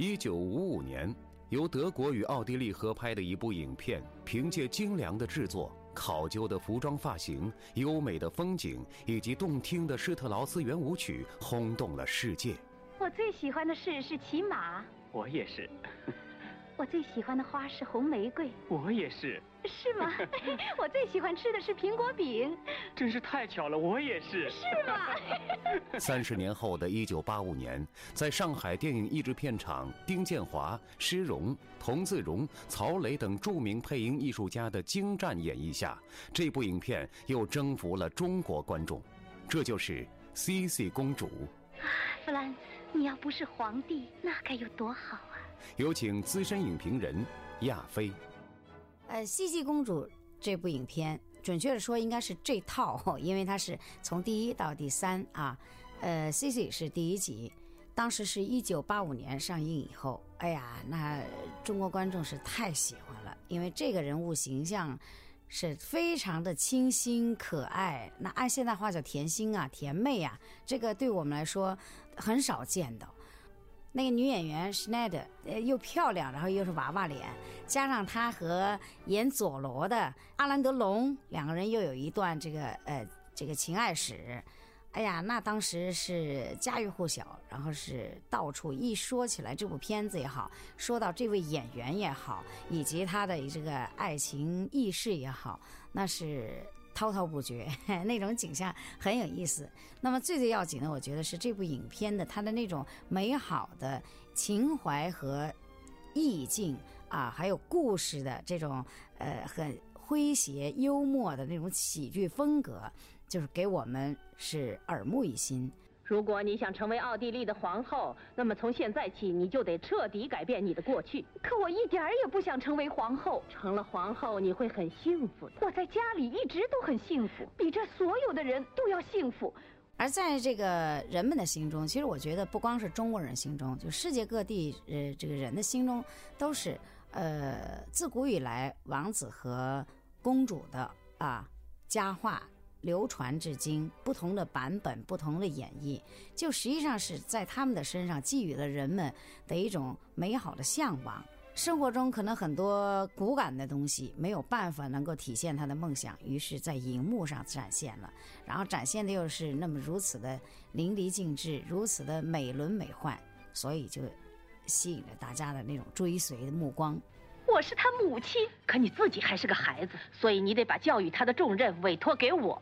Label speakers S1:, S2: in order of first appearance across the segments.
S1: 一九五五年，由德国与奥地利合拍的一部影片，凭借精良的制作、考究的服装发型、优美的风景以及动听的施特劳斯圆舞曲，轰动了世界。
S2: 我最喜欢的事是骑马，
S3: 我也是，
S2: 我最喜欢的花是红玫瑰，
S3: 我也是，
S2: 是吗？我最喜欢吃的是苹果饼，
S3: 真是太巧了，我也是，
S2: 是吗？
S1: 三十年后的一九八五年，在上海电影译制片厂丁建华、施荣、童自荣、曹磊等著名配音艺术家的精湛演绎下，这部影片又征服了中国观众。这就是《C C 公主》。
S2: 弗兰茨，你要不是皇帝，那该有多好啊！
S1: 有请资深影评人亚飞。
S4: 呃，《茜茜公主》这部影片，准确的说应该是这套，因为它是从第一到第三啊。呃，《茜茜是第一集，当时是一九八五年上映以后，哎呀，那中国观众是太喜欢了，因为这个人物形象是非常的清新可爱，那按现代话叫甜心啊、甜妹啊，这个对我们来说很少见到。那个女演员施奈德呃，又漂亮，然后又是娃娃脸，加上她和演佐罗的阿兰德龙两个人又有一段这个呃这个情爱史，哎呀，那当时是家喻户晓，然后是到处一说起来这部片子也好，说到这位演员也好，以及他的这个爱情轶事也好，那是。滔滔不绝，那种景象很有意思。那么最最要紧的，我觉得是这部影片的它的那种美好的情怀和意境啊，还有故事的这种呃很诙谐幽默的那种喜剧风格，就是给我们是耳目一新。
S5: 如果你想成为奥地利的皇后，那么从现在起你就得彻底改变你的过去。
S2: 可我一点儿也不想成为皇后。
S5: 成了皇后，你会很幸福的。
S2: 我在家里一直都很幸福，比这所有的人都要幸福。
S4: 而在这个人们的心中，其实我觉得不光是中国人心中，就世界各地呃这个人的心中，都是呃自古以来王子和公主的啊佳话。流传至今，不同的版本，不同的演绎，就实际上是在他们的身上寄予了人们的一种美好的向往。生活中可能很多骨感的东西没有办法能够体现他的梦想，于是，在荧幕上展现了，然后展现的又是那么如此的淋漓尽致，如此的美轮美奂，所以就吸引着大家的那种追随的目光。
S2: 我是他母亲，
S5: 可你自己还是个孩子，所以你得把教育他的重任委托给我。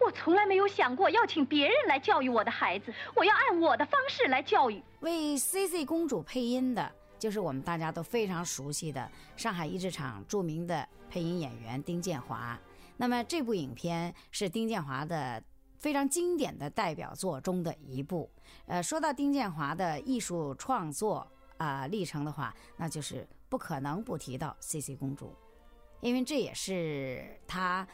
S2: 我从来没有想过要请别人来教育我的孩子，我要按我的方式来教育。
S4: 为 C C 公主配音的，就是我们大家都非常熟悉的上海译制厂著名的配音演员丁建华。那么这部影片是丁建华的非常经典的代表作中的一部。呃，说到丁建华的艺术创作啊历程的话，那就是不可能不提到 C C 公主，因为这也是她。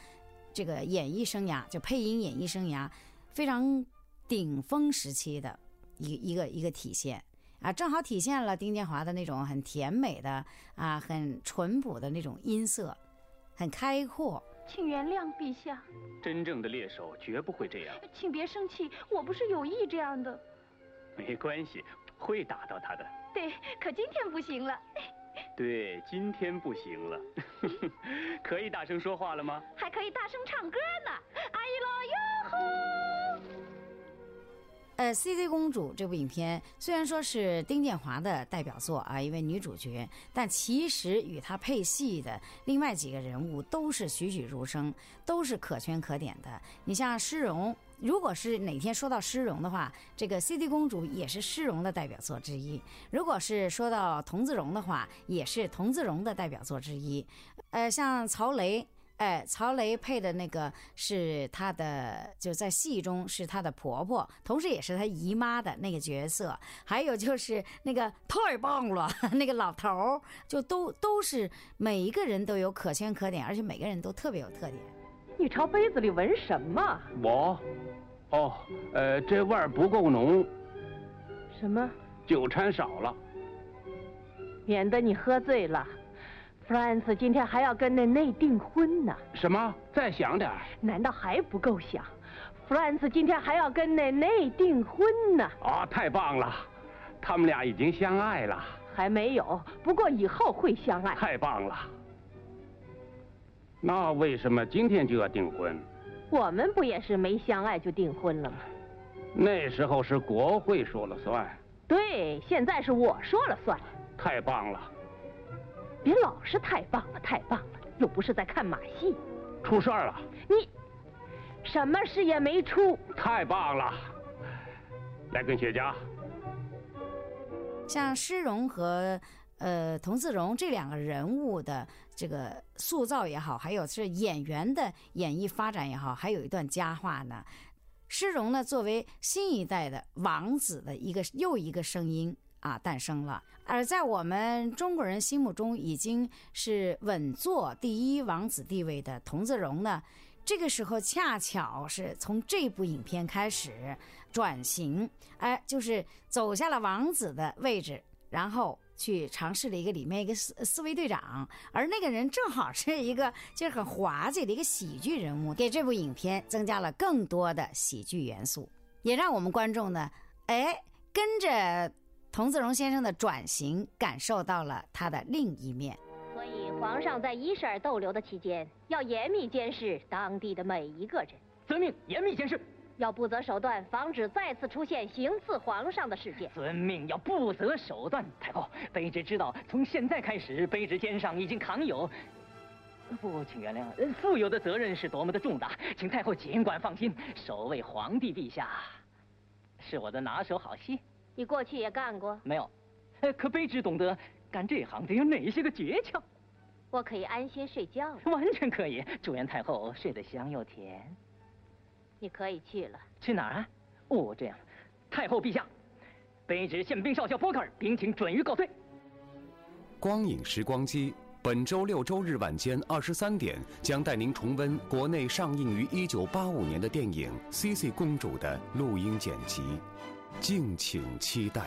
S4: 这个演艺生涯，就配音演艺生涯非常顶峰时期的一一个一个体现啊，正好体现了丁建华的那种很甜美的啊，很淳朴的那种音色，很开阔。
S2: 请原谅陛下，
S3: 真正的猎手绝不会这样。
S2: 请别生气，我不是有意这样的。
S3: 没关系，会打到他的。
S2: 对，可今天不行了。
S3: 对，今天不行了，可以大声说话了吗？
S2: 还可以大声唱歌呢！哎呦哟吼！
S4: 呃，《C C 公主》这部影片虽然说是丁建华的代表作啊，一位女主角，但其实与她配戏的另外几个人物都是栩栩如生，都是可圈可点的。你像施荣，如果是哪天说到施荣的话，这个《CD 公主》也是施荣的代表作之一；如果是说到童自荣的话，也是童自荣的代表作之一。呃，像曹雷。哎，曹雷配的那个是他的，就在戏中是他的婆婆，同时也是他姨妈的那个角色。还有就是那个太棒了，那个老头儿，就都都是每一个人都有可圈可点，而且每个人都特别有特点。
S5: 你朝杯子里闻什么？
S6: 我，哦，呃，这味儿不够浓。
S5: 什么？
S6: 酒掺少了，
S5: 免得你喝醉了。弗兰茨今天还要跟那内订婚呢。
S6: 什么？再想点
S5: 难道还不够响？弗兰茨今天还要跟那内订婚呢。
S6: 啊，太棒了！他们俩已经相爱了。
S5: 还没有，不过以后会相爱。
S6: 太棒了！那为什么今天就要订婚？
S5: 我们不也是没相爱就订婚了吗？
S6: 那时候是国会说了算。
S5: 对，现在是我说了算。
S6: 太棒了！
S5: 别老是太棒了，太棒了，又不是在看马戏。
S6: 出事儿了！
S5: 你什么事也没出。
S6: 太棒了！来根雪茄。
S4: 像施荣和呃童自荣这两个人物的这个塑造也好，还有是演员的演绎发展也好，还有一段佳话呢。施荣呢，作为新一代的王子的一个又一个声音啊诞生了，而在我们中国人心目中已经是稳坐第一王子地位的童自荣呢，这个时候恰巧是从这部影片开始转型，哎，就是走下了王子的位置，然后去尝试了一个里面一个四四位队长，而那个人正好是一个就是很滑稽的一个喜剧人物，给这部影片增加了更多的喜剧元素，也让我们观众呢，哎，跟着童自荣先生的转型，感受到了他的另一面。
S2: 所以皇上在伊舍尔逗留的期间，要严密监视当地的每一个人，
S3: 遵命，严密监视。
S2: 要不择手段，防止再次出现行刺皇上的事件。
S3: 遵命，要不择手段。太后，卑职知道，从现在开始，卑职肩上已经扛有，不，请原谅，呃负有的责任是多么的重大，请太后尽管放心，守卫皇帝陛下是我的拿手好戏。
S2: 你过去也干过，
S3: 没有，呃可卑职懂得干这行得有哪些个诀窍，
S2: 我可以安心睡觉了。
S3: 完全可以。祝愿太后睡得香又甜。
S2: 你可以去了。
S3: 去哪儿啊？哦，这样，太后陛下，卑职宪兵少校波克尔禀请准予告退。
S1: 光影时光机，本周六周日晚间二十三点将带您重温国内上映于一九八五年的电影《C C 公主》的录音剪辑，敬请期待。